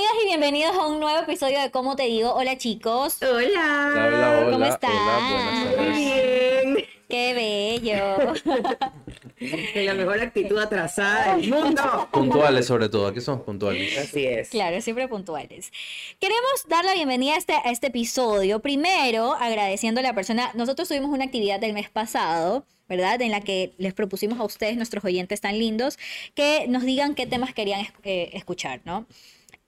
y bienvenidos a un nuevo episodio de Cómo te digo. Hola chicos. Hola. Hola, hola, ¿Cómo están? hola, buenas bien. Qué bello. Con la mejor actitud atrasada del mundo. Puntuales sobre todo, aquí somos puntuales. Así es. Claro, siempre puntuales. Queremos dar la bienvenida a este, a este episodio. Primero, agradeciendo a la persona. Nosotros tuvimos una actividad del mes pasado, ¿verdad? En la que les propusimos a ustedes, nuestros oyentes tan lindos, que nos digan qué temas querían eh, escuchar, ¿no?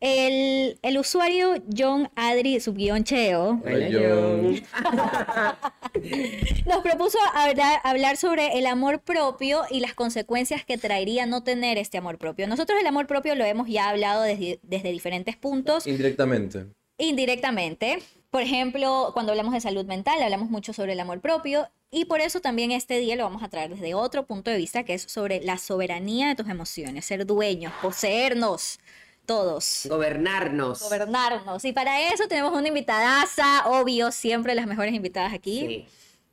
El, el usuario John Adri subguión Cheo Hola, Yo- John. nos propuso hablar, hablar sobre el amor propio y las consecuencias que traería no tener este amor propio. Nosotros el amor propio lo hemos ya hablado desde, desde diferentes puntos, Indirectamente. indirectamente. Por ejemplo, cuando hablamos de salud mental, hablamos mucho sobre el amor propio y por eso también este día lo vamos a traer desde otro punto de vista, que es sobre la soberanía de tus emociones, ser dueños, poseernos todos. Gobernarnos. Gobernarnos. Y para eso tenemos una invitadaza, obvio, siempre las mejores invitadas aquí. Sí.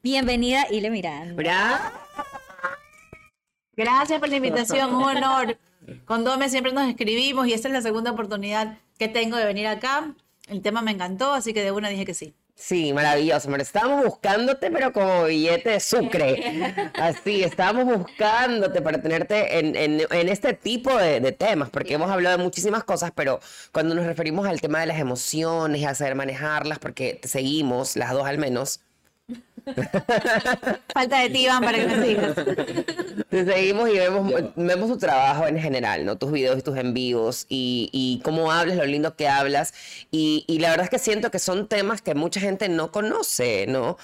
Bienvenida, Ile Miranda. Bravo. Gracias por la invitación, un honor. Con Dome siempre nos escribimos y esta es la segunda oportunidad que tengo de venir acá. El tema me encantó, así que de una dije que sí. Sí, maravilloso. Pero estábamos buscándote, pero como billete de sucre. Así, estábamos buscándote para tenerte en, en- en este tipo de, de temas, porque hemos hablado de muchísimas cosas, pero cuando nos referimos al tema de las emociones y a saber manejarlas, porque te seguimos, las dos al menos, Falta de ti, Iván, para que me sigas. Te seguimos y vemos, vemos tu trabajo en general, ¿no? Tus videos y tus en vivos y, y cómo hablas, lo lindo que hablas. Y, y la verdad es que siento que son temas que mucha gente no conoce, ¿no?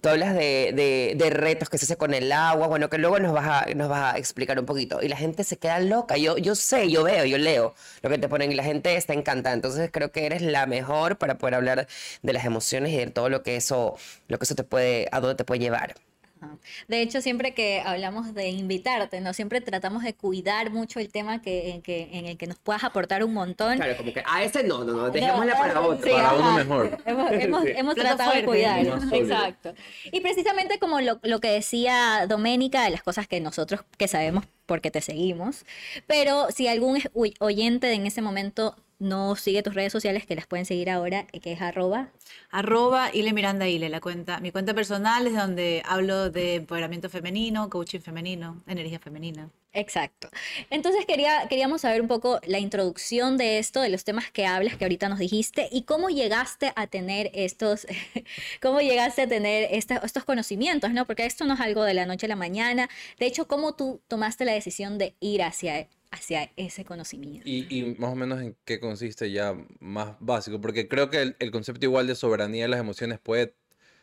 Tú hablas de, de- de retos que se hace con el agua, bueno, que luego nos vas, a, nos vas a explicar un poquito. Y la gente se queda loca. Yo, yo sé, yo veo, yo leo lo que te ponen y la gente está encantada. Entonces creo que eres la mejor para poder hablar de las emociones y de todo lo que eso, lo que eso te puede, a dónde te puede llevar. Ajá. De hecho, siempre que hablamos de invitarte, ¿no? Siempre tratamos de cuidar mucho el tema que, en, que, en el que nos puedas aportar un montón. Claro, como que a ese no, no, no, No, dejémosla para otro. sí, Para uno mejor. Hemos, hemos- Sí. hemos Plato tratado de cuidar. Exacto. Y precisamente como lo, lo que decía Doménica, de las cosas que nosotros que sabemos porque te seguimos, pero si algún es- uy- oyente en ese momento no sigue tus redes sociales, que las pueden seguir ahora, que es arroba. Arroba Ile Miranda Ile, la cuenta. Mi cuenta personal es donde hablo de empoderamiento femenino, coaching femenino, energía femenina. Exacto. Entonces quería, queríamos saber un poco la introducción de esto, de los temas que hablas, que ahorita nos dijiste, y cómo llegaste a tener estos, cómo llegaste a tener esta- estos conocimientos, ¿no? Porque esto no es algo de la noche a la mañana. De hecho, cómo tú tomaste la decisión de ir hacia, hacia ese conocimiento. Y, y más o menos en qué consiste ya más básico, porque creo que el, el concepto igual de soberanía de las emociones puede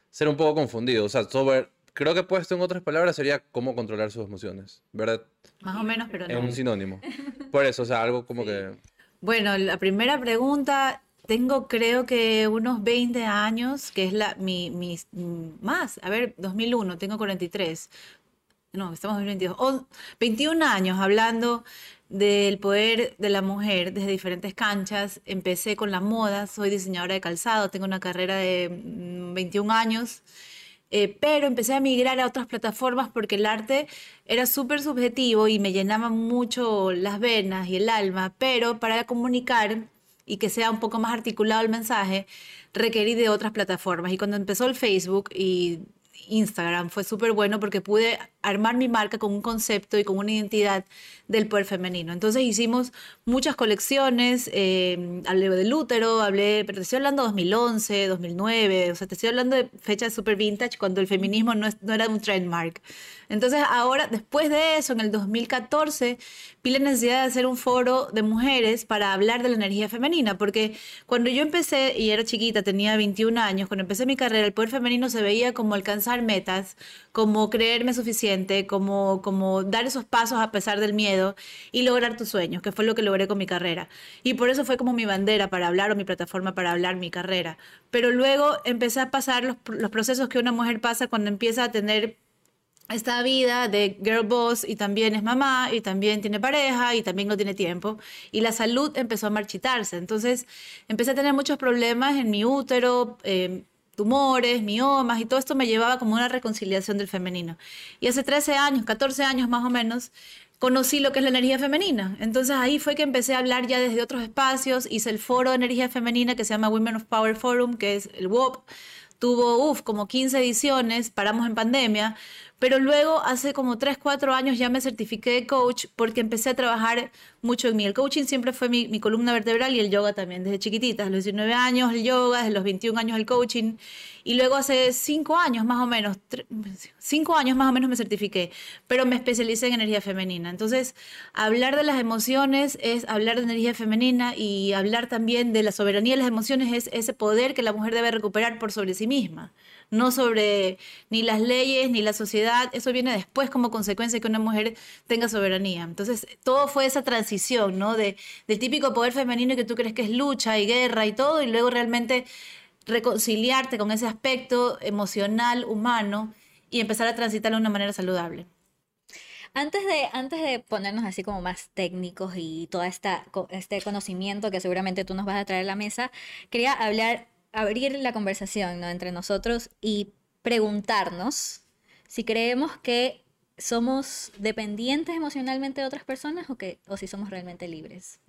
ser un poco confundido. O sea, sober, creo que puesto en otras palabras sería cómo controlar sus emociones, ¿verdad? Más o menos, pero Es no. un sinónimo. Por eso, o sea, algo como que... Bueno, la primera pregunta, tengo creo que unos 20 años, que es la, mi, mis, mm, más, a ver, 2001, tengo 43. No, estamos en 2022. On- 21 años hablando del poder de la mujer desde diferentes canchas. Empecé con la moda, soy diseñadora de calzado, tengo una carrera de mm, 21 años. Eh, pero empecé a migrar a otras plataformas porque el arte era súper subjetivo y me llenaba mucho las venas y el alma, pero para comunicar y que sea un poco más articulado el mensaje, requerí de otras plataformas. Y cuando empezó el Facebook y Instagram fue súper bueno porque pude armar mi marca con un concepto y con una identidad del poder femenino. Entonces hicimos muchas colecciones, eh, hablé del útero, hablé, pero te estoy hablando de 2011, 2009, o sea, te estoy hablando de fechas súper vintage cuando el feminismo no, no era un trendmark. Entonces ahora, después de eso, en el 2014, vi la necesidad de hacer un foro de mujeres para hablar de la energía femenina, porque cuando yo empecé, y era chiquita, tenía 21 años, cuando empecé mi carrera, el poder femenino se veía como alcanzar metas, como creerme suficiente, como, como dar esos pasos a pesar del miedo y lograr tus sueños, que fue lo que logré con mi carrera. Y por eso fue como mi bandera para hablar o mi plataforma para hablar mi carrera. Pero luego empecé a pasar los, los procesos que una mujer pasa cuando empieza a tener esta vida de girl boss y también es mamá y también tiene pareja y también no tiene tiempo y la salud empezó a marchitarse. Entonces empecé a tener muchos problemas en mi útero, eh, tumores, miomas y todo esto me llevaba como una reconciliación del femenino. Y hace 13 años, 14 años más o menos, conocí lo que es la energía femenina. Entonces ahí fue que empecé a hablar ya desde otros espacios, hice el foro de energía femenina que se llama Women of Power Forum, que es el WOP. Tuvo, uff, como 15 ediciones, paramos en pandemia, pero luego, hace como 3, 4 años ya me certifiqué de coach porque empecé a trabajar mucho en mí. El coaching siempre fue mi, columna vertebral y el yoga también, desde chiquitita. A los 19 años el yoga, desde los 21 años el coaching. Y luego hace 5 años más o menos, 5 años más o menos me certifiqué, pero me especialicé en energía femenina. Entonces, hablar de las emociones es hablar de energía femenina y hablar también de la soberanía de las emociones es ese poder que la mujer debe recuperar por sobre sí misma no sobre ni las leyes ni la sociedad. Eso viene después como consecuencia de que una mujer tenga soberanía. Entonces, todo fue esa transición, ¿no? De, del típico poder femenino que tú crees que es lucha y guerra y todo, y luego realmente reconciliarte con ese aspecto emocional, humano, y empezar a transitarlo de una manera saludable. Antes de, antes de ponernos así como más técnicos y todo este conocimiento que seguramente tú nos vas a traer a la mesa, quería hablar abrir la conversación ¿no? entre nosotros y preguntarnos si creemos que somos dependientes emocionalmente de otras personas o, que, o si somos realmente libres.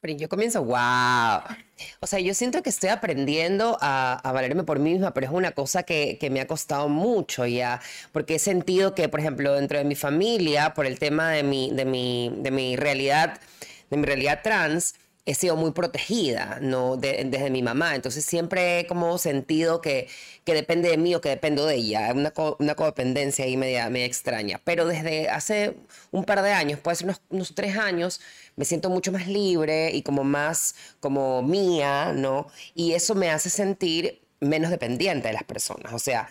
Pero yo comienzo, wow. O sea, yo siento que estoy aprendiendo a, a valerme por mí misma, pero es una cosa que, que, me ha costado mucho ya, porque he sentido que, por ejemplo, dentro de mi familia, por el tema de mi, de mi, de mi realidad, de mi realidad trans, he sido muy protegida, ¿no? desde mi mamá. Entonces siempre he como sentido que, que depende de mí o que dependo de ella. Una, una codependencia ahí media, extraña. Pero desde hace un par de años, puede ser unos, unos, tres años, me siento mucho más libre y como más como mía, ¿no? Y eso me hace sentir menos dependiente de las personas. O sea,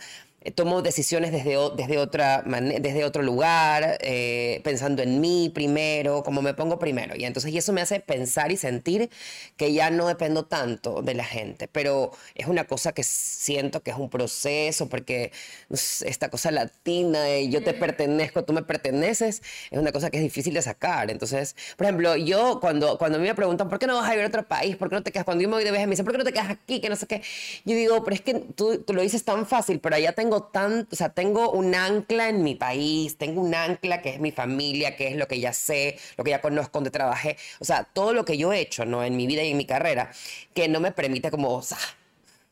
tomo decisiones desde, desde, otra desde otro lugar, eh, pensando en mí primero, como me pongo primero. Y entonces y eso me hace pensar y sentir que ya no dependo tanto de la gente. Pero es una cosa que siento que es un proceso, porque esta cosa latina de yo te pertenezco, tú me perteneces, es una cosa que es difícil de sacar. Entonces, por ejemplo, yo cuando, cuando a mí me preguntan, ¿por qué no vas a vivir a otro país? ¿Por qué no te quedas? Cuando yo me voy de viaje me dicen, ¿por qué no te quedas aquí? Que no sé qué. Yo digo, pero es que tú, tú lo dices tan fácil, pero allá tengo tengo tan, o sea, tengo un ancla en mi país, tengo un ancla que es mi familia, que es lo que ya sé, lo que ya conozco, donde trabajé, o sea, todo lo que yo he hecho, ¿no? En mi vida y en mi carrera, que no me permite como, o sea,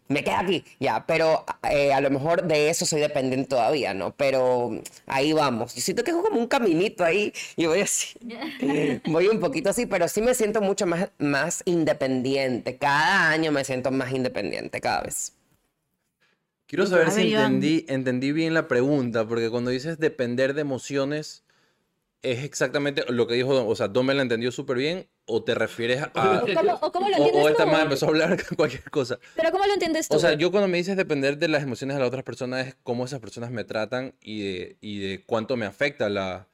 me queda aquí, ya, pero eh, a lo mejor de eso soy dependiente todavía, ¿no? Pero ahí vamos. Yo siento que es como un caminito ahí y voy así, voy un poquito así, pero sí me siento mucho más, más independiente. Cada año me siento más independiente, cada vez. Quiero saber si entendí, entendí bien la pregunta, porque cuando dices depender de emociones, es exactamente lo que dijo, o sea, Don me la entendió súper bien, o te refieres a... ¿O cómo, o cómo lo entiendes o esta más empezó a hablar cualquier cosa. Pero ¿cómo lo entiendes tú? O sea, yo cuando me dices depender de las emociones de las otras personas, es cómo esas personas me tratan y de, y de cuánto me afecta la,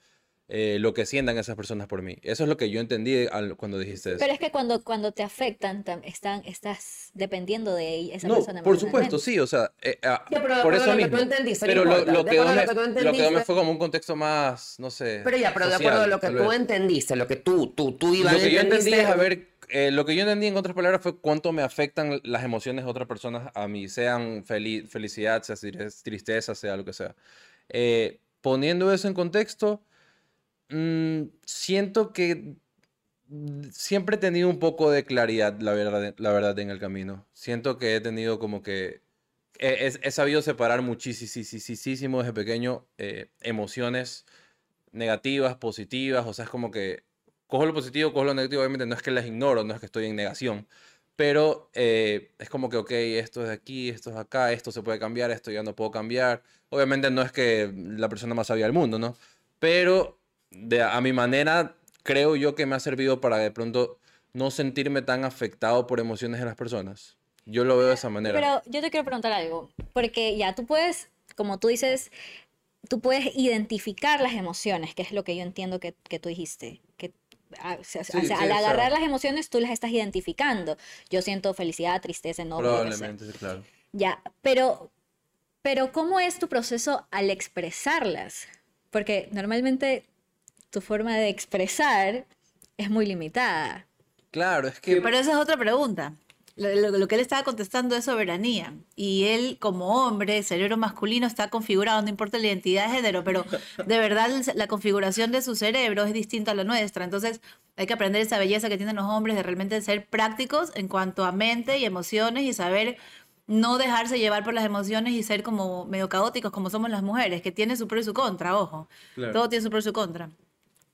eh, lo que sientan esas personas por mí. Eso es lo que yo entendí cuando dijiste eso. Pero es que cuando, cuando te afectan, están, estás dependiendo de esa no, persona. Por supuesto, sí, o sea, eh, ah, pero, por eso lo mismo. Que tú entendiste, pero lo, lo, que me, lo, que me fue como un contexto más, no sé. Pero ya, pero de acuerdo a lo que tú entendiste, lo que tú, tú, tú ibas Lo que yo entendí es, a ver, eh, lo que yo entendí en otras palabras fue cuánto me afectan las emociones de otras personas a mí, sean fel felicidad, sea tristeza, sea lo que sea. Eh, poniendo eso en contexto Mm, siento que siempre he tenido un poco de claridad, la verdad, la verdad, en el camino. Siento que he tenido como que... He, sabido separar muchísimo desde pequeño eh, emociones negativas, positivas, o sea, es como que cojo lo positivo, cojo lo negativo, obviamente no es que las ignoro, no es que estoy en negación, pero eh, es como que, ok, esto es aquí, esto es acá, esto se puede cambiar, esto ya no puedo cambiar. Obviamente no es que la persona más sabia del mundo, ¿no? Pero de, a mi manera, creo yo que me ha servido para de pronto no sentirme tan afectado por emociones de las personas. Yo lo veo de esa manera. Pero yo te quiero preguntar algo, porque ya tú puedes como tú dices, tú puedes identificar las emociones, que es lo que yo entiendo que, que tú dijiste. Que, ah, o sea, o sea, Sí, sí, al agarrar las emociones, tú las estás identificando. Yo siento felicidad, tristeza, enojo. Probablemente, sí, claro. Ya, pero, pero ¿cómo es tu proceso al expresarlas? Porque normalmente tu forma de expresar es muy limitada. Claro, es que... Pero esa es otra pregunta. Lo, lo- lo que él estaba contestando es soberanía. Y él, como hombre, cerebro masculino, está configurado, no importa la identidad de género, pero de verdad la configuración de su cerebro es distinta a la nuestra. Entonces hay que aprender esa belleza que tienen los hombres de realmente ser prácticos en cuanto a mente y emociones y saber no dejarse llevar por las emociones y ser como medio caóticos como somos las mujeres, que tiene su pro y su contra, ojo. Claro. Todo tiene su pro y su contra.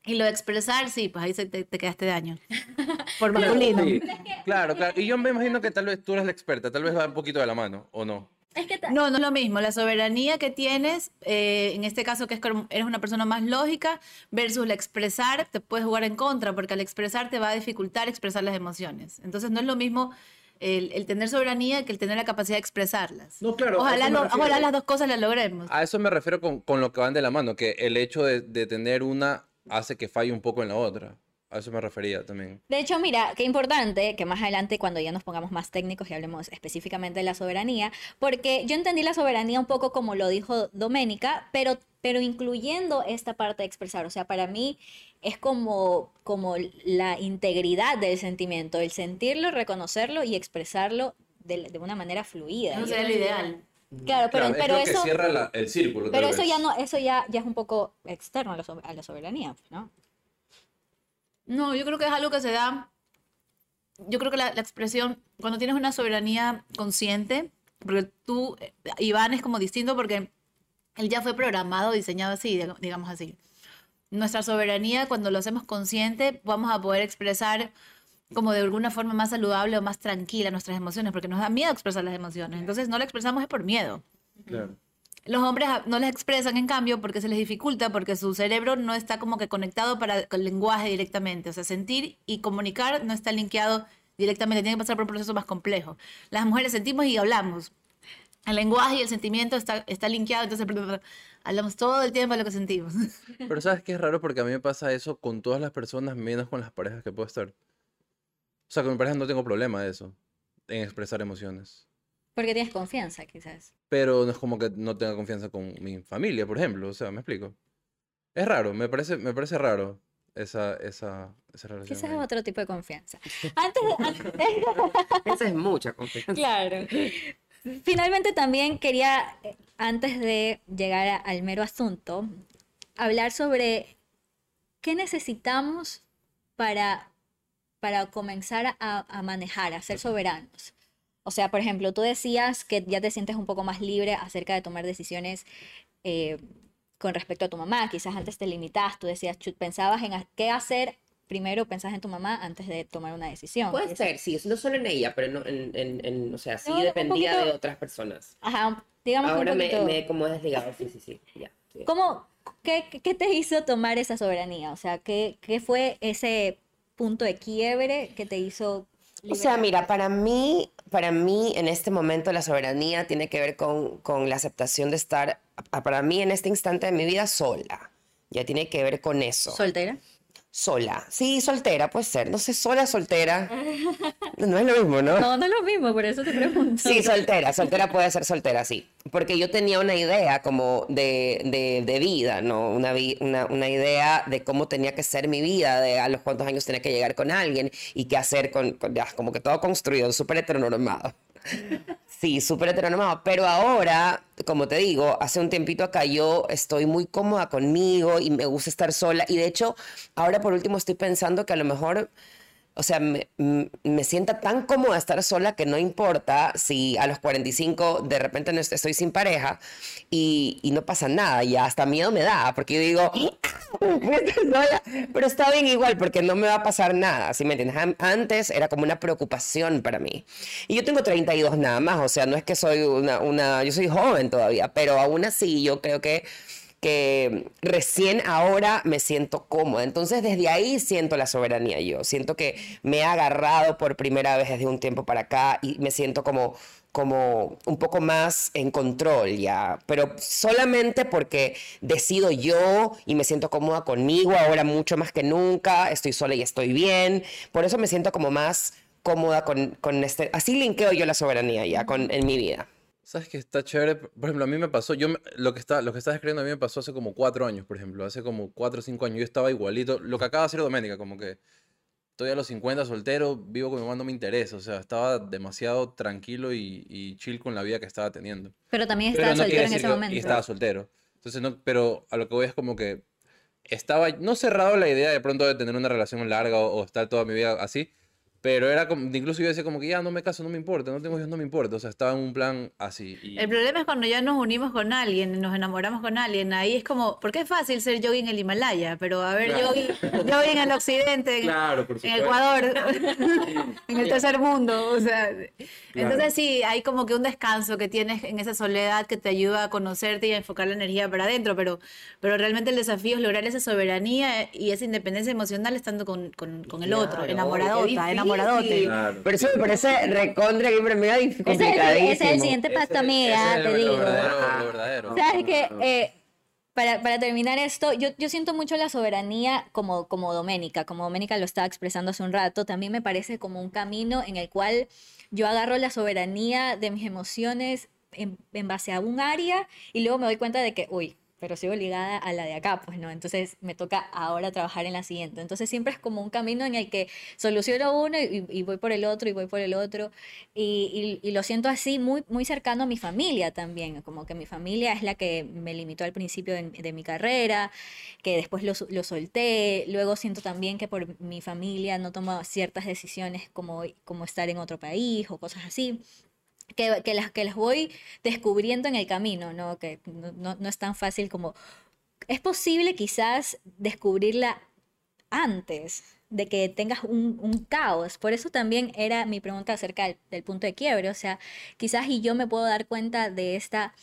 Y lo de expresar, sí, pues ahí se te, te quedaste daño. Por masculino. Sí, claro, claro. Y yo me imagino que tal vez tú eres la experta, tal vez va un poquito de la mano, ¿o no? Es que No, no es lo mismo. La soberanía que tienes, eh, en este caso que es eres una persona más lógica, versus la expresar, te puedes jugar en contra, porque al expresar te va a dificultar expresar las emociones. Entonces no es lo mismo el, el tener soberanía que el tener la capacidad de expresarlas. No, claro, Ojalá, lo- refiero. ojalá las dos cosas las logremos. A eso me refiero con, con lo que van de la mano, que el hecho de, de tener una hace que falle un poco en la otra. A eso me refería también. De hecho, mira, qué importante que más adelante, cuando ya nos pongamos más técnicos y hablemos específicamente de la soberanía, porque yo entendí la soberanía un poco como lo dijo Doménica, pero, pero incluyendo esta parte de expresar. O sea, para mí es como, como la integridad del sentimiento, el sentirlo, reconocerlo y expresarlo de, de una manera fluida. Yo sería lo creo que- ideal. Claro, pero, pero eso, el círculo. pero eso ya no, eso ya, ya es un poco externo a la, a la soberanía, ¿no? No, yo creo que es algo que se da. Yo creo que la, la expresión, cuando tienes una soberanía consciente, porque tú, eh, Iván es como distinto porque él ya fue programado, diseñado así, diga- digamos así. Nuestra soberanía, cuando lo hacemos consciente, vamos a poder expresar como de alguna forma más saludable o más tranquila nuestras emociones, porque nos da miedo expresar las emociones. Entonces no la expresamos es por miedo. Claro. Los hombres no las expresan, en cambio, porque se les dificulta, porque su cerebro no está como que conectado para el lenguaje directamente. O sea, sentir y comunicar no está linkeado directamente, tiene que pasar por un proceso más complejo. Las mujeres sentimos y hablamos. El lenguaje y el sentimiento está, está linkeado, entonces hablamos todo el tiempo de lo que sentimos. Pero sabes que es raro porque a mí me pasa eso con todas las personas, menos con las parejas que puedo estar. O sea, con mi pareja no tengo problema de eso, en expresar emociones. Porque tienes confianza, quizás. Pero no es como que no tenga confianza con mi familia, por ejemplo. O sea, me explico. Es raro, me parece, me parece raro esa, esa, esa relación. Quizás es otro tipo de confianza. Antes de- antes- Esa es mucha confianza. claro. Finalmente también quería, eh, antes de llegar a- al mero asunto, hablar sobre qué necesitamos para, para comenzar a, a manejar, a ser soberanos. O sea, por ejemplo, tú decías que ya te sientes un poco más libre acerca de tomar decisiones eh, con respecto a tu mamá. Quizás antes te limitabas, tú decías, pensabas en qué hacer, primero pensabas en tu mamá antes de tomar una decisión. Puede ser, sí, no solo en ella, pero no, en, en, en- o sea, sí No, un dependía poquito- de otras personas. Ajá, digamos que Ahora un me, poquito. me he como desligado, sí, sí, sí, ya. sí. ¿Cómo, qué, qué te hizo tomar esa soberanía? O sea, ¿qué, qué fue ese punto de quiebre que te hizo... O sea, mira, para mí, para mí en este momento la soberanía tiene que ver con, con la aceptación de estar, para mí en este instante de mi vida, sola. Ya tiene que ver con eso. ¿Soltera? Sola. Sí, soltera puede ser. No sé, sola, soltera. No es lo mismo, ¿no? No, no es lo mismo, por eso te pregunto. Sí, soltera, soltera puede ser soltera, sí. Porque yo tenía una idea como de, de, de vida, ¿no? Una, una, una idea de cómo tenía que ser mi vida, de a los cuántos años tenía que llegar con alguien y qué hacer con, con- ya, como que todo construido, súper heteronormado. Sí, súper heteronormado. Pero ahora, como te digo, hace un tiempito acá yo estoy muy cómoda conmigo y me gusta estar sola. Y de hecho, ahora por último estoy pensando que a lo mejor o sea, me, me sienta tan cómoda estar sola que no importa si a los 45 de repente no est- estoy sin pareja y, y no pasa nada. Y hasta miedo me da, porque yo digo, pero está bien igual, porque no me va a pasar nada. ¿sí me entiendes? An- Antes era como una preocupación para mí. Y yo tengo 32 nada más, o sea, no es que soy una, una yo soy joven todavía, pero aún así yo creo que que recién ahora me siento cómoda. Entonces desde ahí siento la soberanía yo. Siento que me he agarrado por primera vez desde un tiempo para acá y me siento como como un poco más en control ya, pero solamente porque decido yo y me siento cómoda conmigo ahora mucho más que nunca, estoy sola y estoy bien, por eso me siento como más cómoda con, con este, así linkeo yo la soberanía ya con, en mi vida. ¿Sabes que está chévere? Por ejemplo, a mí me pasó, yo me- lo que está, lo que estás escribiendo a mí me pasó hace como cuatro años, por ejemplo, hace como cuatro o cinco años, yo estaba igualito, lo que acaba de hacer Doménica, como que estoy a los 50 soltero, vivo con mi mamá, no me interesa, o sea, estaba demasiado tranquilo y, y chill con la vida que estaba teniendo. Pero también Pero estaba no quiere soltero en ese momento. Y estaba soltero. Entonces, no, pero a lo que voy es como que estaba, no cerrado la idea de pronto de tener una relación larga o, o estar toda mi vida así, pero era como, incluso yo decía como que ya no me caso, no me importa, no tengo hijos, no me importa, o sea, estaba en un plan así. y- El problema es cuando ya nos unimos con alguien, nos enamoramos con alguien, ahí es como, porque es fácil ser yogi en el Himalaya, pero a ver, Claro. yogi, yogi en el occidente, en, Claro, por en. Ecuador, en el tercer mundo, o sea, entonces sí, hay como que un descanso que tienes en esa soledad que te ayuda a conocerte y a enfocar la energía para adentro, pero, pero realmente el desafío es lograr esa soberanía y esa independencia emocional estando con, con, con el otro, Claro, enamoradota, difícil. Enamoradote. Claro. Pero eso me parece recontra y mega complicadísimo. ese es el siguiente pacto, amiga, Ese te digo. Lo verdadero, lo verdadero. ¿Sabes qué? Eh, para, para terminar esto, yo, yo siento mucho la soberanía como, como Doménica, como Doménica lo estaba expresando hace un rato, también me parece como un camino en el cual yo agarro la soberanía de mis emociones en, en base a un área y luego me doy cuenta de que, uy, pero sigo ligada a la de acá, pues no, entonces me toca ahora trabajar en la siguiente. Entonces siempre es como un camino en el que soluciono uno y, y voy por el otro y voy por el otro y, y- y lo siento así muy, muy cercano a mi familia también, como que mi familia es la que me limitó al principio de, de mi carrera, que después lo, lo solté, luego siento también que por mi familia no tomo ciertas decisiones como, como estar en otro país o cosas así. Que, las, que las voy descubriendo en el camino, ¿no? Que no, no- es tan fácil como... Es posible quizás descubrirla antes de que tengas un, caos. Por eso también era mi pregunta acerca del, punto de quiebre. O sea, quizás y yo me puedo dar cuenta de esta,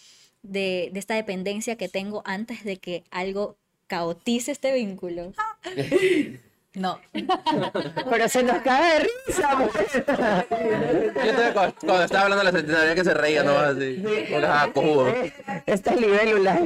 de esta dependencia que tengo antes de que algo caotice este vínculo. No. Pero se nos cae de risa, mujer. Yo estaba cuando, cuando estaba hablando de la centenaria que se reía, ¿no? Así. Este es libélula.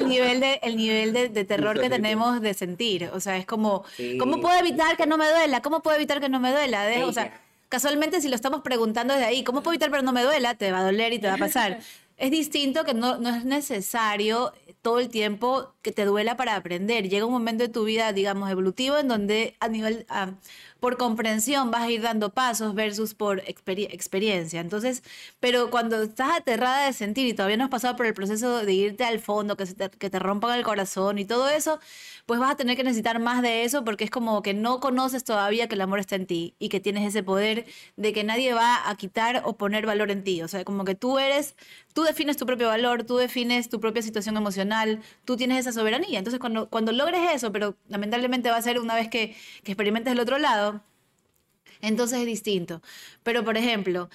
el nivel de el nivel de, de terror que tenemos de sentir o sea es como Sí. cómo puedo evitar que no me duela cómo puedo evitar que no me duela De- o sea casualmente si lo estamos preguntando desde ahí cómo puedo evitar pero no me duela te va a doler y te va a pasar es distinto que no, no es necesario todo el tiempo que te duela para aprender. Llega un momento de tu vida, digamos, evolutivo, en donde a nivel, ah, por comprensión vas a ir dando pasos versus por experi- experiencia. Entonces, pero cuando estás aterrada de sentir y todavía no has pasado por el proceso de irte al fondo, que, que te rompan el corazón y todo eso, pues vas a tener que necesitar más de eso porque es como que no conoces todavía que el amor está en ti y que tienes ese poder de que nadie va a quitar o poner valor en ti. O sea, como que tú eres, tú defines tu propio valor, tú defines tu propia situación emocional, tú tienes esa soberanía. Entonces, cuando, cuando logres eso, pero lamentablemente va a ser una vez que, que experimentes el otro lado, entonces es distinto. Pero, por ejemplo,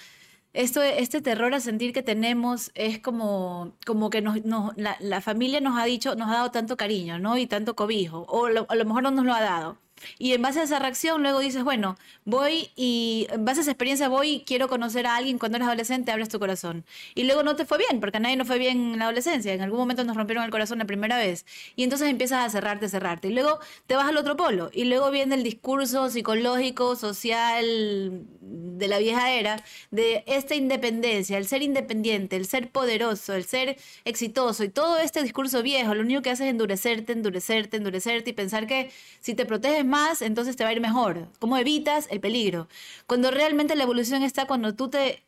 esto, este terror a sentir que tenemos es como, como que nos, nos- la, la familia nos ha dicho, nos ha dado tanto cariño, ¿no? Y tanto cobijo, o lo- a lo mejor no nos lo ha dado. Y en base a esa reacción, luego dices, bueno, voy y en base a esa experiencia voy y quiero conocer a alguien. Cuando eres adolescente, abres tu corazón. Y luego no te fue bien, porque a nadie no fue bien en la adolescencia. En algún momento nos rompieron el corazón la primera vez. Y entonces empiezas a cerrarte, cerrarte. Y luego te vas al otro polo. Y luego viene el discurso psicológico, social de la vieja era, de esta independencia, el ser independiente, el ser poderoso, el ser exitoso. Y todo este discurso viejo, lo único que hace es endurecerte, endurecerte, endurecerte y pensar que si te proteges más, entonces te va a ir mejor. ¿Cómo evitas el peligro? Cuando realmente la evolución está cuando tú te,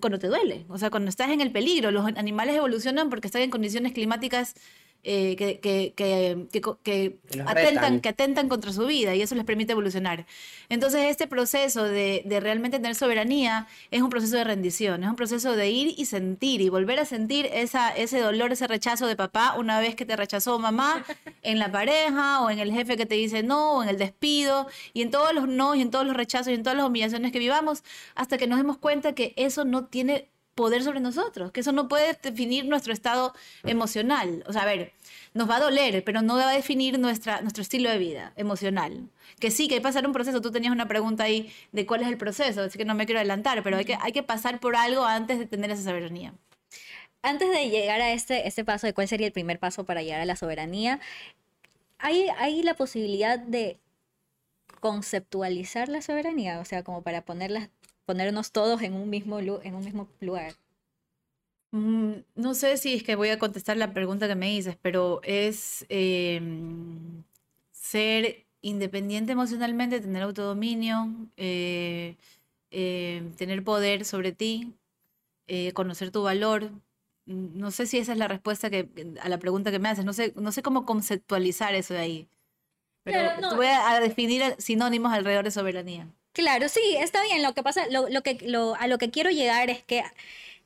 cuando te duele, o sea, cuando estás en el peligro. Los animales evolucionan porque están en condiciones climáticas eh, que, que, que, que atentan, que atentan contra su vida y eso les permite evolucionar. Entonces, este proceso de, de realmente tener soberanía es un proceso de rendición, es un proceso de ir y sentir y volver a sentir esa, ese dolor, ese rechazo de papá una vez que te rechazó mamá en la pareja o en el jefe que te dice no o en el despido y en todos los no y en todos los rechazos y en todas las humillaciones que vivamos hasta que nos demos cuenta que eso no tiene poder sobre nosotros, que eso no puede definir nuestro estado emocional. O sea, a ver, nos va a doler, pero no va a definir nuestra, nuestro estilo de vida emocional. Que sí, que hay que pasar un proceso. Tú tenías una pregunta ahí de cuál es el proceso, así que no me quiero adelantar, pero hay que, hay que pasar por algo antes de tener esa soberanía. Antes de llegar a este, este paso de cuál sería el primer paso para llegar a la soberanía, ¿hay, hay la posibilidad de conceptualizar la soberanía? O sea, como para ponerlas, ponernos todos en un mismo, en un mismo lugar. Mm, No sé si es que voy a contestar la pregunta que me dices, pero es eh, ser independiente emocionalmente, tener autodominio, eh, eh, tener poder sobre ti, eh, conocer tu valor. Mm, No sé si esa es la respuesta que, a la pregunta que me haces. No sé, no sé cómo conceptualizar eso de ahí. Pero Claro, no. te voy a, a definir sinónimos alrededor de soberanía. Claro, sí, está bien. Lo que pasa, lo, lo que, lo, a lo que quiero llegar es que,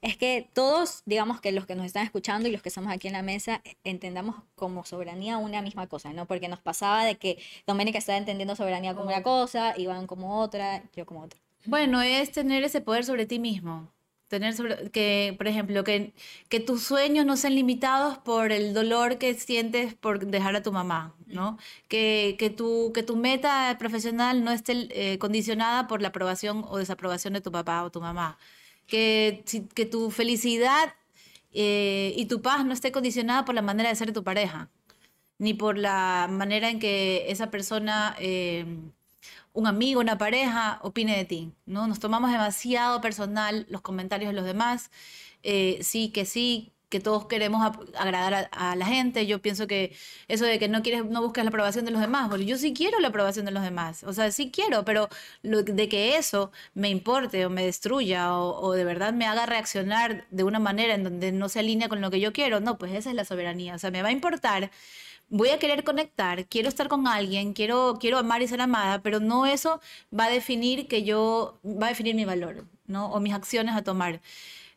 es que todos, digamos que los que nos están escuchando y los que estamos aquí en la mesa, entendamos como soberanía una misma cosa, ¿no? Porque nos pasaba de que Doménica estaba entendiendo soberanía como una cosa, Iván como otra, yo como otra. Bueno, es tener ese poder sobre ti mismo. Tener sobre, que, por ejemplo, que, que tus sueños no sean limitados por el dolor que sientes por dejar a tu mamá, ¿no? Que, que, tu, que tu meta profesional no esté eh, condicionada por la aprobación o desaprobación de tu papá o tu mamá. Que, que tu felicidad eh, y tu paz no esté condicionada por la manera de ser de tu pareja, ni por la manera en que esa persona... eh, un amigo, una pareja, opine de ti, ¿no? Nos tomamos demasiado personal los comentarios de los demás, eh, sí que sí, que todos queremos agradar a, la gente, yo pienso que eso de que no quieres, no buscas la aprobación de los demás, yo sí quiero la aprobación de los demás, o sea, sí quiero, pero de que eso me importe o me destruya o, o de verdad me haga reaccionar de una manera en donde no se alinea con lo que yo quiero, no, pues esa es la soberanía, o sea, me va a importar voy a querer conectar, quiero estar con alguien, quiero, quiero amar y ser amada, pero no eso va a definir que yo, va a definir mi valor, ¿no? O mis acciones a tomar.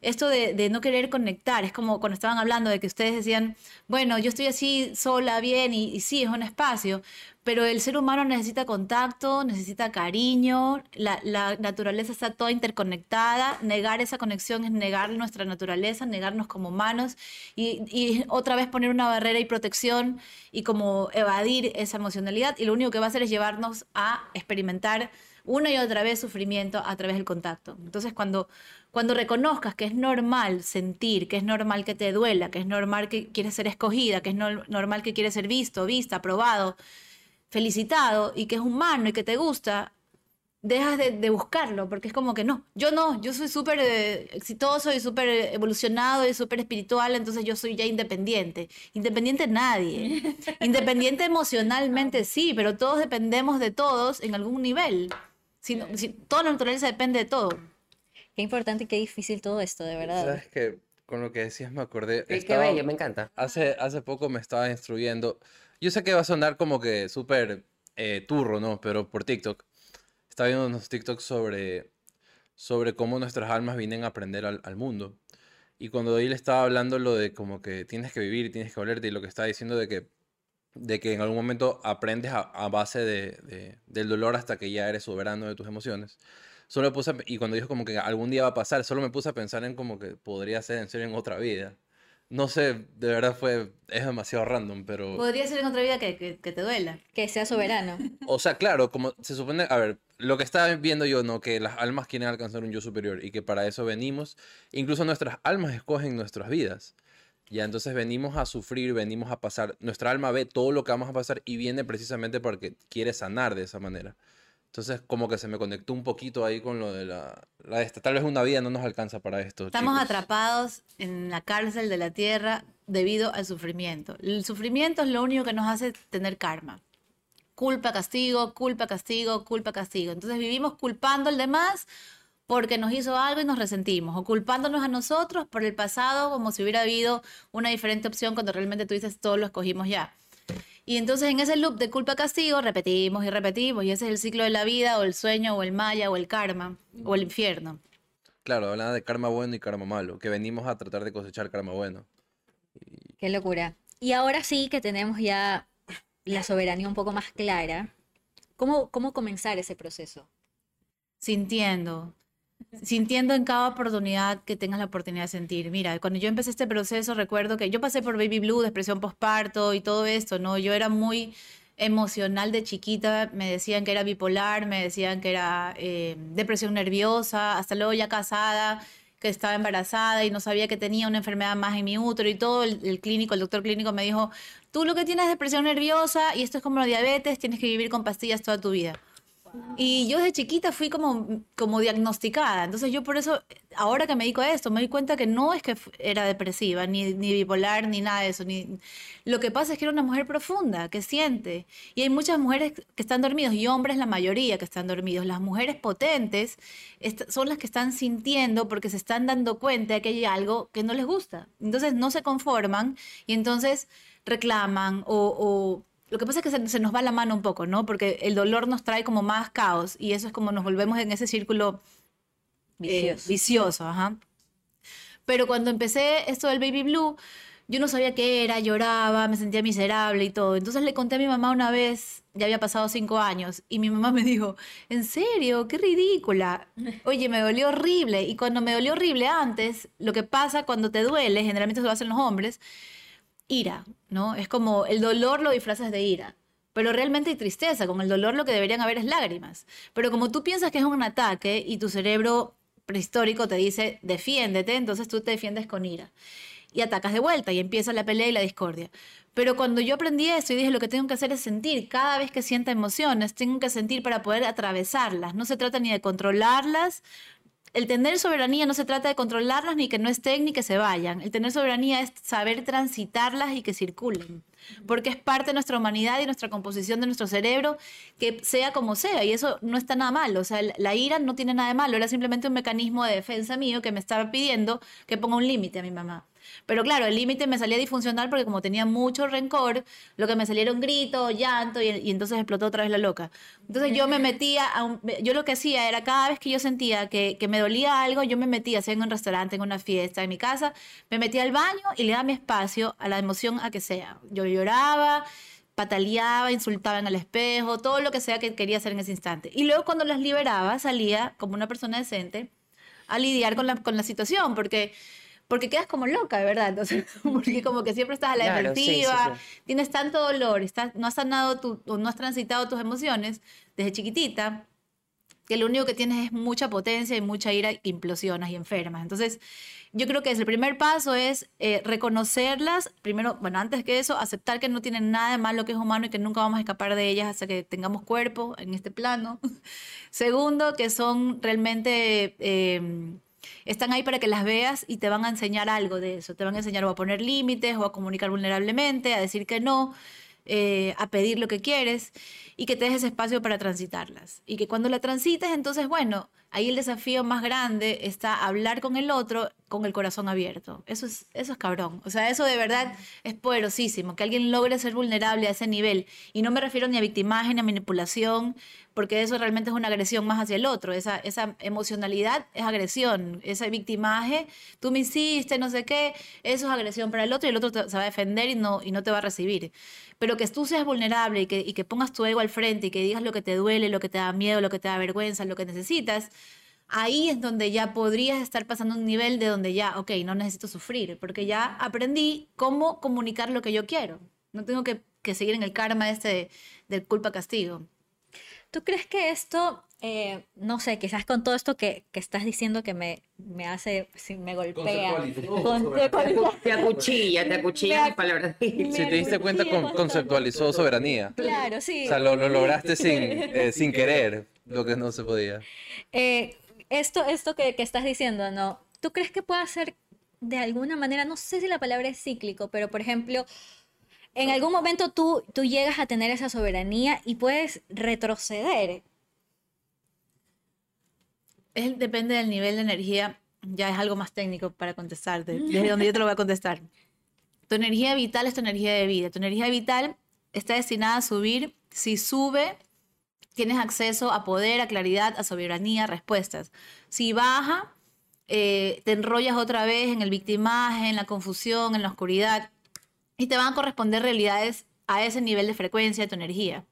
Esto de, no querer conectar, es como cuando estaban hablando de que ustedes decían, bueno, yo estoy así sola, bien, y, sí, es un espacio, pero el ser humano necesita contacto, necesita cariño, la, la naturaleza está toda interconectada, negar esa conexión es negar nuestra naturaleza, negarnos como humanos y, y otra vez poner una barrera y protección y como evadir esa emocionalidad y lo único que va a hacer es llevarnos a experimentar una y otra vez sufrimiento a través del contacto. Entonces cuando, cuando reconozcas que es normal sentir, que es normal que te duela, que es normal que quieres ser escogida, que es no- normal que quieres ser visto, vista, aprobado, felicitado y que es humano y que te gusta, dejas de, de buscarlo, porque es como que no, yo no, yo soy súper eh, exitoso y súper evolucionado y súper espiritual, entonces yo soy ya independiente. Independiente nadie. Independiente emocionalmente sí, pero todos dependemos de todos en algún nivel. Si no- si- toda la naturaleza depende de todo. Qué importante y qué difícil todo esto, de verdad. Sabes que con lo que decías me acordé. Qué, qué estaba- bello, me encanta. Hace, hace poco me estaba instruyendo. Yo sé que va a sonar como que súper eh, turro, ¿no? Pero por TikTok. Estaba viendo unos TikToks sobre, sobre cómo nuestras almas vienen a aprender al, al mundo. Y cuando él estaba hablando lo de como que tienes que vivir y tienes que volerte y lo que estaba diciendo de que, de que en algún momento aprendes a, a base de, de- del dolor hasta que ya eres soberano de tus emociones. Solo me puse a y cuando dijo como que algún día va a pasar, solo me puse a pensar en como que podría ser en serio en otra vida. No sé, de verdad fue, es demasiado random, pero... Podría ser en otra vida que, que- que te duela. Que sea soberano. O sea, claro, como se supone, a ver, lo que estaba viendo yo, ¿no? Que las almas quieren alcanzar un yo superior y que para eso venimos, incluso nuestras almas escogen nuestras vidas. Ya, entonces venimos a sufrir, venimos a pasar, nuestra alma ve todo lo que vamos a pasar y viene precisamente porque quiere sanar de esa manera. Entonces, como que se me conectó un poquito ahí con lo de la, la esta. Tal vez una vida no nos alcanza para esto. Estamos chicos. atrapados en la cárcel de la tierra debido al sufrimiento. El sufrimiento es lo único que nos hace tener karma. Culpa, castigo, culpa, castigo, culpa, castigo. Entonces vivimos culpando al demás porque nos hizo algo y nos resentimos, o culpándonos a nosotros por el pasado como si hubiera habido una diferente opción cuando realmente tú dices todo lo escogimos ya. Y entonces en ese loop de culpa-castigo repetimos y repetimos, y ese es el ciclo de la vida, o el sueño, o el maya, o el karma, o el infierno. Claro, hablaba de karma bueno y karma malo, que venimos a tratar de cosechar karma bueno. Qué locura. Y ahora sí que tenemos ya la soberanía un poco más clara. ¿Cómo, cómo comenzar ese proceso? sintiendo. Sintiendo en cada oportunidad que tengas la oportunidad de sentir. Mira, cuando yo empecé este proceso, recuerdo que yo pasé por baby blue, depresión postparto y todo esto, ¿no? Yo era muy emocional de chiquita, me decían que era bipolar, me decían que era eh, depresión nerviosa, hasta luego ya casada, que estaba embarazada y no sabía que tenía una enfermedad más en mi útero y todo, el, el clínico, el doctor clínico me dijo, tú lo que tienes es depresión nerviosa y esto es como la diabetes, tienes que vivir con pastillas toda tu vida. Y yo desde chiquita fui como, como diagnosticada. Entonces yo por eso, ahora que me dedico a esto, me doy cuenta que no es que era depresiva, ni, ni bipolar, ni nada de eso. Ni... Lo que pasa es que era una mujer profunda, que siente. Y hay muchas mujeres que están dormidos y hombres la mayoría que están dormidos. Las mujeres potentes son las que están sintiendo porque se están dando cuenta que hay algo que no les gusta. Entonces no se conforman y entonces reclaman o... o lo que pasa es que se, se nos va la mano un poco, ¿no? Porque el dolor nos trae como más caos y eso es como nos volvemos en ese círculo eh, Vicioso. vicioso, ajá. Pero cuando empecé esto del baby blue, yo no sabía qué era, lloraba, me sentía miserable y todo. Entonces le conté a mi mamá una vez, ya había pasado cinco años, y mi mamá me dijo, ¿en serio? ¡Qué ridícula! Oye, me dolió horrible. Y cuando me dolió horrible antes, lo que pasa cuando te duele, generalmente se lo hacen los hombres, ira, ¿no? Es como el dolor lo disfrazas de ira. Pero realmente hay tristeza. Con el dolor lo que deberían haber es lágrimas. Pero como tú piensas que es un ataque y tu cerebro prehistórico te dice defiéndete, entonces tú te defiendes con ira. Y atacas de vuelta y empieza la pelea y la discordia. Pero cuando yo aprendí eso y dije lo que tengo que hacer es sentir, cada vez que sienta emociones, tengo que sentir para poder atravesarlas. No se trata ni de controlarlas, el tener soberanía no se trata de controlarlas ni que no estén ni que se vayan. El tener soberanía es saber transitarlas y que circulen. Porque es parte de nuestra humanidad y nuestra composición de nuestro cerebro, que sea como sea. Y eso no está nada mal. O sea, la ira no tiene nada de malo. Era simplemente un mecanismo de defensa mío que me estaba pidiendo que ponga un límite a mi mamá. Pero claro, el límite me salía disfuncional porque como tenía mucho rencor, lo que me salieron gritos, llanto y, y entonces explotó otra vez la loca. Entonces yo me metía, a un- yo lo que hacía era cada vez que yo sentía que, que me dolía algo, yo me metía, sea en un restaurante, en una fiesta, en mi casa, me metía al baño y le daba mi espacio a la emoción a que sea. Yo lloraba, pataleaba, insultaba en el espejo, todo lo que sea que quería hacer en ese instante. Y luego cuando las liberaba, salía como una persona decente a lidiar con la, con la situación, porque, porque quedas como loca, de verdad. Entonces, porque como que siempre estás a la Claro, sí, sí, defensiva, sí. tienes tanto dolor, estás, no has sanado tu, o no has transitado tus emociones desde chiquitita, que lo único que tienes es mucha potencia y mucha ira que implosionas y enfermas. Entonces, yo creo que es el primer paso es eh, reconocerlas, primero, bueno, antes que eso, aceptar que no tienen nada de malo que es humano y que nunca vamos a escapar de ellas hasta que tengamos cuerpo en este plano. Segundo, que son realmente... eh, están ahí para que las veas y te van a enseñar algo de eso. Te van a enseñar o a poner límites o a comunicar vulnerablemente, a decir que no, eh, a pedir lo que quieres y que te dejes espacio para transitarlas. Y que cuando la transites, entonces, bueno, ahí el desafío más grande está hablar con el otro con el corazón abierto. Eso es, eso es cabrón. O sea, eso de verdad es poderosísimo, que alguien logre ser vulnerable a ese nivel. Y no me refiero ni a victimaje ni a manipulación, porque eso realmente es una agresión más hacia el otro. Esa, esa emocionalidad es agresión. Ese victimaje, tú me hiciste, no sé qué, eso es agresión para el otro y el otro te- se va a defender y no, y no te va a recibir. Pero que tú seas vulnerable y que, y que pongas tu ego al frente y que digas lo que te duele, lo que te da miedo, lo que te da vergüenza, lo que necesitas, ahí es donde ya podrías estar pasando un nivel de donde ya, ok, no necesito sufrir, porque ya aprendí cómo comunicar lo que yo quiero. No tengo que, que seguir en el karma este de- del culpa-castigo. ¿Tú crees que esto, eh, no sé, quizás con todo esto que, que estás diciendo que me, me hace, sí, me golpea? Conceptualiza- Te acuchilla, te acuchilla en palabras. Si te diste cuenta, con- conceptualizó soberanía. Claro, sí. O sea, lo, lo lograste sin, eh, sin querer, lo que no se podía. Eh, esto esto que, que estás diciendo, ¿no? ¿Tú crees que puede ser de alguna manera, no sé si la palabra es cíclico, pero por ejemplo, en algún momento tú, tú llegas a tener esa soberanía y puedes retroceder? Es, depende del nivel de energía, ya es algo más técnico para contestarte, desde donde yo te lo voy a contestar. Tu energía vital es tu energía de vida. Tu energía vital está destinada a subir. Si sube, tienes acceso a poder, a claridad, a soberanía, a respuestas. Si baja, eh, te enrollas otra vez en el victimaje, en la confusión, en la oscuridad, y te van a corresponder realidades a ese nivel de frecuencia de tu energía.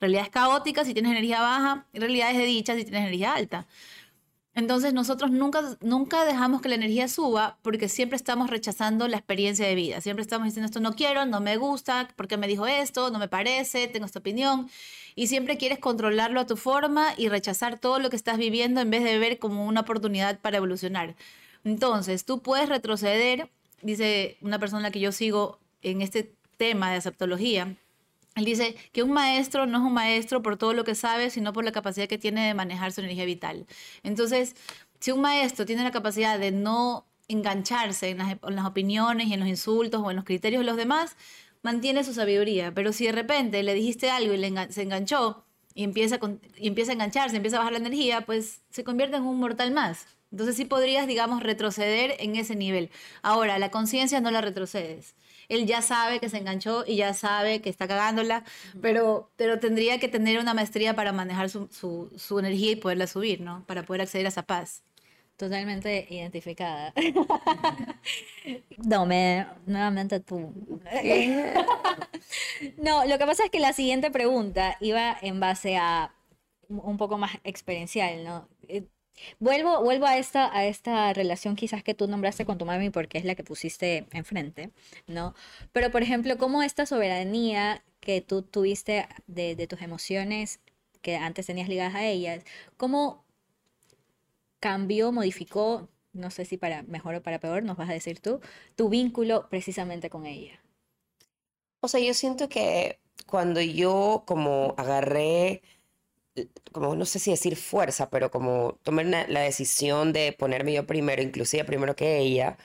Realidades caóticas si tienes energía baja, y realidades de dicha si tienes energía alta. Entonces nosotros nunca, nunca dejamos que la energía suba porque siempre estamos rechazando la experiencia de vida. Siempre estamos diciendo esto no quiero, no me gusta, porque me dijo esto, no me parece, tengo esta opinión. Y siempre quieres controlarlo a tu forma y rechazar todo lo que estás viviendo en vez de ver como una oportunidad para evolucionar. Entonces tú puedes retroceder, dice una persona que yo sigo en este tema de aceptología, él dice que un maestro no es un maestro por todo lo que sabe, sino por la capacidad que tiene de manejar su energía vital. Entonces, si un maestro tiene la capacidad de no engancharse en las, opiniones y en los insultos o en los criterios de los demás, mantiene su sabiduría. Pero si de repente le dijiste algo y se enganchó y empieza, y empieza a engancharse, empieza a bajar la energía, pues se convierte en un mortal más. Entonces sí podrías, digamos, retroceder en ese nivel. Ahora, la conciencia no la retrocedes él ya sabe que se enganchó y ya sabe que está cagándola, pero, pero tendría que tener una maestría para manejar su, su, su energía y poderla subir, ¿no? Para poder acceder a esa paz. Totalmente identificada. no, me, nuevamente tú. no, lo que pasa es que la siguiente pregunta iba en base a un poco más experiencial, ¿no? Eh, Vuelvo, vuelvo a, esta, a esta relación quizás que tú nombraste con tu mami porque es la que pusiste enfrente, ¿no? Pero, por ejemplo, ¿cómo esta soberanía que tú tuviste de, de tus emociones que antes tenías ligadas a ellas, cómo cambió, modificó, no sé si para mejor o para peor, nos vas a decir tú, tu vínculo precisamente con ella? O sea, yo siento que cuando yo como agarré como no sé si decir fuerza, pero como tomar la decisión de ponerme yo primero, inclusive primero que ella,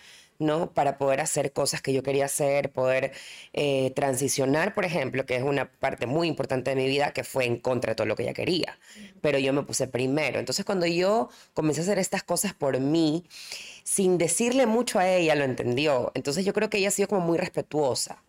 ¿no? Para poder hacer cosas que yo quería hacer, poder eh, transicionar, por ejemplo, que es una parte muy importante de mi vida que fue en contra de todo lo que ella quería, pero yo me puse primero. Entonces cuando yo comencé a hacer estas cosas por mí, sin decirle mucho a ella, lo entendió. Entonces yo creo que ella ha sido como muy respetuosa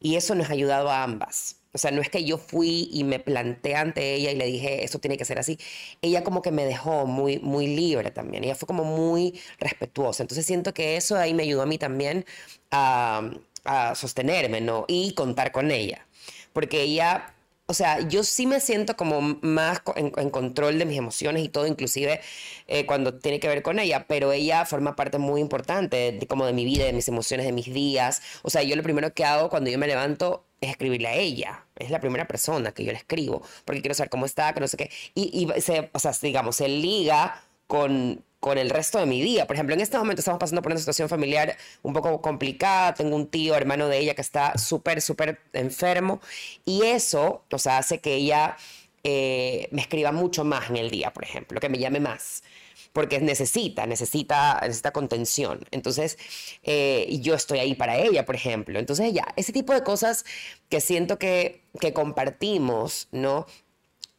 y eso nos ha ayudado a ambas. O sea, no es que yo fui y me planté ante ella y le dije, eso tiene que ser así. Ella como que me dejó muy, muy libre también. Ella fue como muy respetuosa. Entonces siento que eso ahí me ayudó a mí también a, a sostenerme, ¿no? Y contar con ella. Porque ella o sea, yo sí me siento como más en, control de mis emociones y todo, inclusive eh, cuando tiene que ver con ella, pero ella forma parte muy importante de, como de mi vida, de mis emociones, de mis días. O sea, yo lo primero que hago cuando yo me levanto es escribirle a ella. Es la primera persona que yo le escribo, porque quiero saber cómo está, que no sé qué. Y, se, o sea, digamos, se liga con, con el resto de mi día. Por ejemplo, en este momento estamos pasando por una situación familiar un poco complicada. Tengo un tío, hermano de ella, que está súper, súper enfermo. Y eso, o sea, hace que ella eh, me escriba mucho más en el día, por ejemplo, que me llame más. Porque necesita, necesita, necesita contención. Entonces, eh, yo estoy ahí para ella, por ejemplo. Entonces, ya, ese tipo de cosas que siento que, que compartimos, ¿no?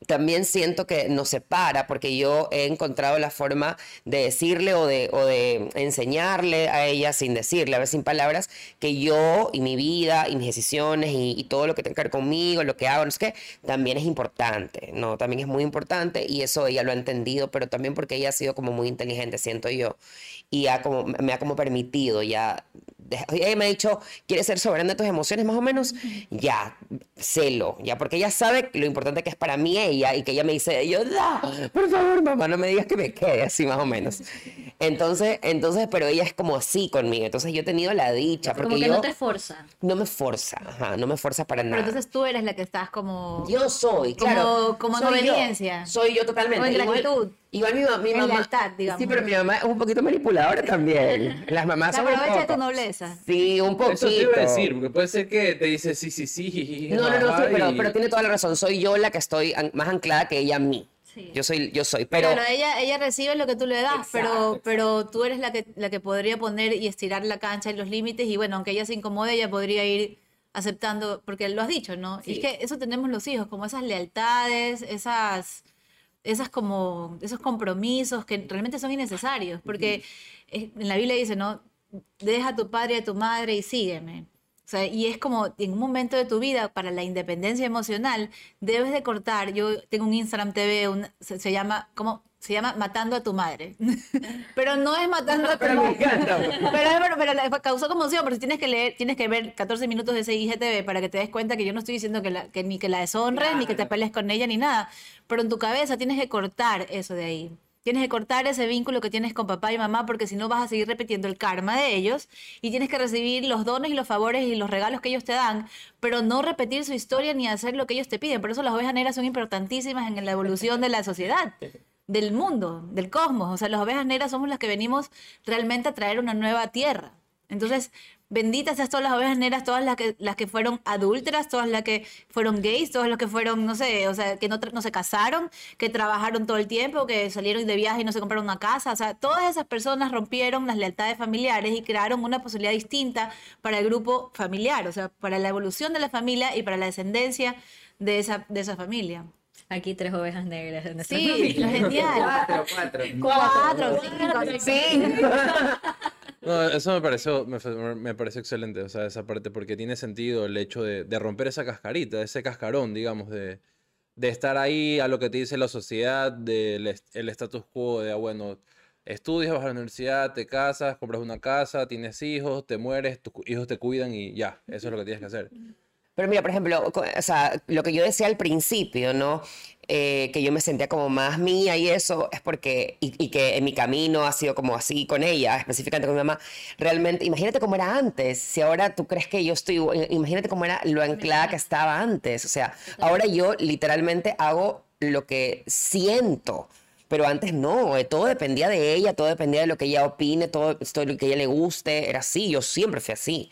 También siento que nos separa porque yo he encontrado la forma de decirle o de, o de enseñarle a ella sin decirle, a ver, sin palabras, que yo y mi vida y mis decisiones y, todo lo que tenga que ver conmigo, lo que hago, no sé qué, también es importante, ¿no? También es muy importante y eso ella lo ha entendido, pero también porque ella ha sido como muy inteligente, siento yo, y ha como, me ha como permitido ya ella me ha dicho, ¿quieres ser soberana de tus emociones más o menos? Ya, celo, ya, porque ella sabe lo importante que es para mí ella y que ella me dice, yo, por favor, mamá, no me digas que me quede así más o menos. Entonces, entonces, pero ella es como así conmigo, entonces yo he tenido la dicha. Porque como que yo, no te forza. No me forza, ajá, no me forza para nada. Pero entonces tú eres la que estás como... Yo soy, claro. Como, en obediencia. soy yo totalmente. en gratitud. Igual mi, mi mamá. Lealtad, digamos. Sí, pero mi mamá es un poquito manipuladora también. Las mamás son. Aprovecha tu nobleza. Sí, un poquito. Eso te iba a decir, porque puede ser que te dice sí, sí, sí. No, no, no, sí, pero, pero tiene toda la razón. Soy yo la que estoy más anclada que ella a mí. Sí. Yo soy, yo soy, pero... Claro, ella, ella recibe lo que tú le das, pero, pero tú eres la que, la que podría poner y estirar la cancha y los límites, y bueno, aunque ella se incomode, ella podría ir aceptando, porque lo has dicho, ¿no? Y es que eso tenemos los hijos, como esas lealtades, esas esas como, esos compromisos que realmente son innecesarios, porque en la Biblia dice, ¿no? Deja a tu padre y a tu madre y sígueme. O sea, y es como en un momento de tu vida para la independencia emocional, debes de cortar. Yo tengo un Instagram TV, se, llama, ¿cómo? Se llama Matando a tu madre. pero no es matando a tu madre. pero, pero, causó conmoción, porque tienes que leer, tienes que ver 14 minutos de ese IGTV para que te des cuenta que yo no estoy diciendo que, ni que la deshonres, ni que te pelees con ella, ni nada. Pero en tu cabeza tienes que cortar eso de ahí. Tienes que cortar ese vínculo que tienes con papá y mamá porque si no vas a seguir repitiendo el karma de ellos y tienes que recibir los dones y los favores y los regalos que ellos te dan, pero no repetir su historia ni hacer lo que ellos te piden. Por eso las ovejas negras son importantísimas en la evolución de la sociedad del mundo, del cosmos. O sea, las ovejas negras somos las que venimos realmente a traer una nueva tierra. Entonces, benditas sean todas las ovejas negras, todas las que, las que fueron adúlteras, todas las que fueron gays, todas las que fueron, no sé, o sea, que no, no se casaron, que trabajaron todo el tiempo, que salieron de viaje y no se compraron una casa. O sea, todas esas personas rompieron las lealtades familiares y crearon una posibilidad distinta para el grupo familiar, o sea, para la evolución de la familia y para la descendencia de esa, de esa familia. Aquí tres ovejas negras en nuestra Sí, familia. genial. Cuatro, cuatro. Cuatro, cinco, Sí. No, eso me pareció, me, me pareció excelente, o sea, esa parte, porque tiene sentido el hecho de, de romper esa cascarita, ese cascarón, digamos, de, de estar ahí a lo que te dice la sociedad, del el status quo de, ah, bueno, estudias, vas a la universidad, te casas, compras una casa, tienes hijos, te mueres, tus hijos te cuidan y ya, eso es lo que tienes que hacer. Pero mira, por ejemplo, o sea, lo que yo decía al principio, ¿no? Eh, que yo me sentía como más mía y eso es porque, y, y que en mi camino ha sido como así con ella, específicamente con mi mamá, realmente, imagínate cómo era antes, si ahora tú crees que yo estoy, imagínate cómo era lo anclada que estaba antes, o sea, ahora yo literalmente hago lo que siento. Pero antes no, eh, todo dependía de ella, todo dependía de lo que ella opine, todo, todo lo que ella le guste, era así, yo siempre fui así.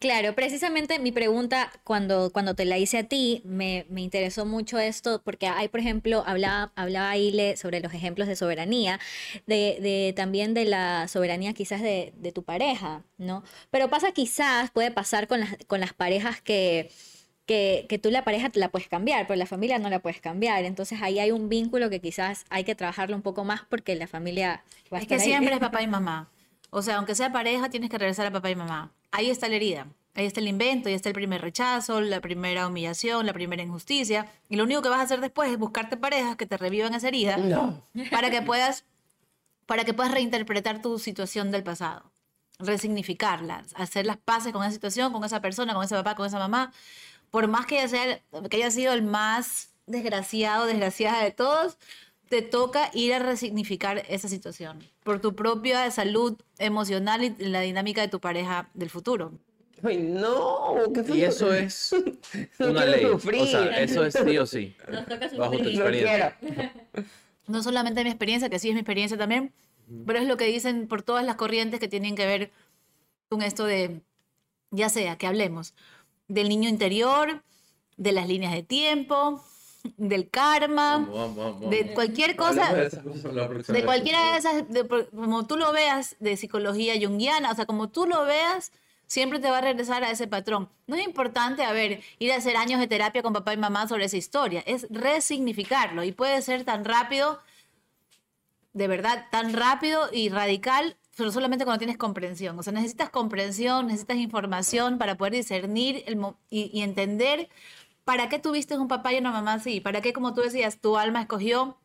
Claro, precisamente mi pregunta cuando, cuando te la hice a ti, me, me interesó mucho esto, porque hay, por ejemplo, hablaba, hablaba Ile sobre los ejemplos de soberanía, de, de también de la soberanía quizás de, de tu pareja, ¿no? Pero pasa quizás, puede pasar con las, con las parejas que, que, que tú la pareja te la puedes cambiar, pero la familia no la puedes cambiar. Entonces ahí hay un vínculo que quizás hay que trabajarlo un poco más porque la familia va a Es que ahí. siempre es papá y mamá. O sea, aunque sea pareja, tienes que regresar a papá y mamá. Ahí está la herida. Ahí está el invento, ahí está el primer rechazo, la primera humillación, la primera injusticia. Y lo único que vas a hacer después es buscarte parejas que te revivan esa herida No. para que puedas para que puedas reinterpretar tu situación del pasado, resignificarla, hacer las paces con esa situación, con esa persona, con ese papá, con esa mamá. Por más que haya, sea- que haya sido el más desgraciado, desgraciada de todos, te toca ir a resignificar esa situación por tu propia salud emocional y la dinámica de tu pareja del futuro. Ay, no, qué Y eso es No una ley, sufrir. o sea, eso es sí o sí, Nos toca bajo tu sufrir. No no solamente mi experiencia, que sí es mi experiencia también, pero es lo que dicen por todas las corrientes que tienen que ver con esto de, ya sea que hablemos del niño interior, de las líneas de tiempo, del karma, Vamos, vamos, vamos, de cualquier cosa, de próxima de cualquiera de esas, de como tú lo veas, de psicología junguiana, o sea, como tú lo veas, siempre te va a regresar a ese patrón. No es importante, a ver, ir a hacer años de terapia con papá y mamá sobre esa historia, es resignificarlo y puede ser tan rápido, de verdad, tan rápido y radical, pero solamente cuando tienes comprensión. O sea, necesitas comprensión, necesitas información para poder discernir el y entender para qué tuviste un papá y una mamá así, para qué, como tú decías, tu alma escogió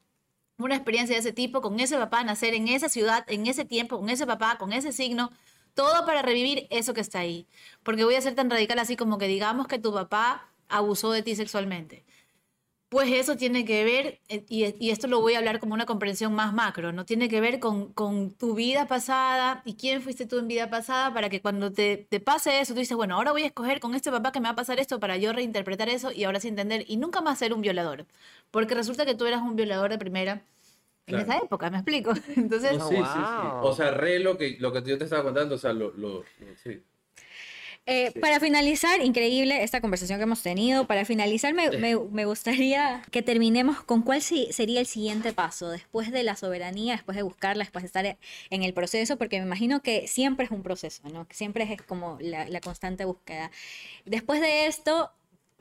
una experiencia de ese tipo, con ese papá, nacer en esa ciudad, en ese tiempo, con ese papá, con ese signo, todo para revivir eso que está ahí. Porque voy a ser tan radical así como que digamos que tu papá abusó de ti sexualmente. Pues eso tiene que ver, eh, y, y esto lo voy a hablar como una comprensión más macro, ¿no? Tiene que ver con, con tu vida pasada y quién fuiste tú en vida pasada para que cuando te, te pase eso, tú dices, bueno, ahora voy a escoger con este papá que me va a pasar esto para yo reinterpretar eso y ahora sí entender y nunca más ser un violador. Porque resulta que tú eras un violador de primera en Claro. esa época, ¿me explico? Entonces, No, sí, sí, sí. Wow. O sea, re lo que, lo que yo te estaba contando, o sea, lo, lo, lo- sí. Eh, para finalizar, increíble esta conversación que hemos tenido. Para finalizar, me, me- me gustaría que terminemos con cuál si- sería el siguiente paso después de la soberanía, después de buscarla, después de estar en el proceso, porque me imagino que siempre es un proceso, ¿no? Siempre es como la, la constante búsqueda. Después de esto,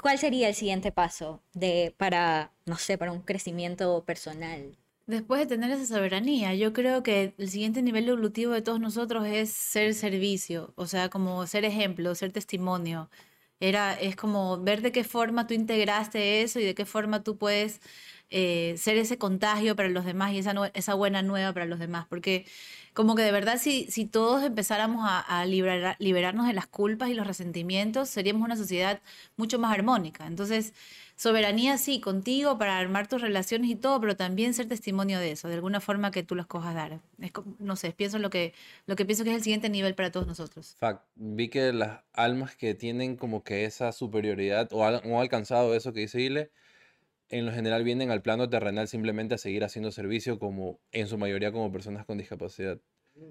¿cuál sería el siguiente paso de, para, no sé, para un crecimiento personal? Después de tener esa soberanía, yo creo que el siguiente nivel evolutivo de todos nosotros es ser servicio, o sea, como ser ejemplo, ser testimonio. Era, es como ver de qué forma tú integraste eso y de qué forma tú puedes eh, ser ese contagio para los demás y esa, buena nueva para los demás. Porque como que de verdad si, si todos empezáramos a, a liberar- liberarnos de las culpas y los resentimientos, seríamos una sociedad mucho más armónica. Entonces, soberanía sí, contigo para armar tus relaciones y todo, pero también ser testimonio de eso, de alguna forma que tú las cojas dar. No sé, pienso en lo que, lo que pienso que es el siguiente nivel para todos nosotros. Fact, vi que las almas que tienen como que esa superioridad o han, o han alcanzado eso que dice Ile, en lo general vienen al plano terrenal simplemente a seguir haciendo servicio como en su mayoría como personas con discapacidad,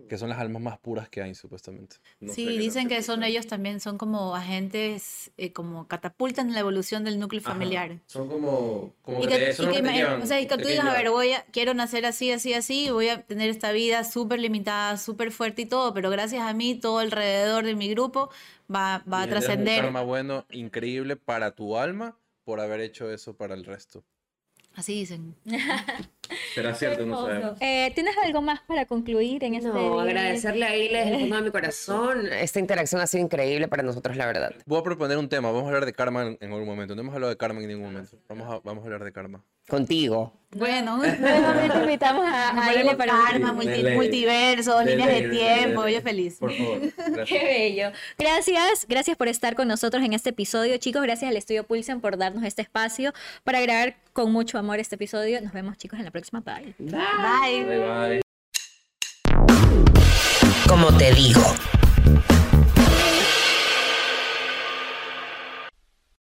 que son las almas más puras que hay supuestamente. No Sí, dicen que son ellos también, son como agentes, eh, como catapultan la evolución del núcleo Ajá, familiar. Son como, como Y que, te- son y los que te llevan, o sea, y que tú digas, a ver, voy a, quiero nacer así, así, así, voy a tener esta vida súper limitada, súper fuerte y todo, pero gracias a mí, todo alrededor de mi grupo va, va a tendrás un trascender. karma bueno, increíble para tu alma por haber hecho eso para el resto. Así dicen. Será cierto, no sabemos. Eh, ¿Tienes algo más para concluir en este No, día? agradecerle a Ile desde el fondo de mi corazón. Esta interacción ha sido increíble para nosotros, la verdad. Voy a proponer un tema. Vamos a hablar de karma en, en algún momento. No hemos hablado de karma en ningún momento. Vamos a, vamos a hablar de karma. Contigo. Bueno, Nuevamente invitamos a, a karma, multi- Dele. multiversos, Dele, líneas de dele, tiempo, yo feliz. Por favor. Qué bello. Gracias, gracias por estar con nosotros en este episodio, chicos. Gracias al Estudio Pulsen por darnos este espacio para grabar con mucho amor este episodio. Nos vemos, chicos, en la próxima. Bye. Bye. Bye, bye. Como te digo.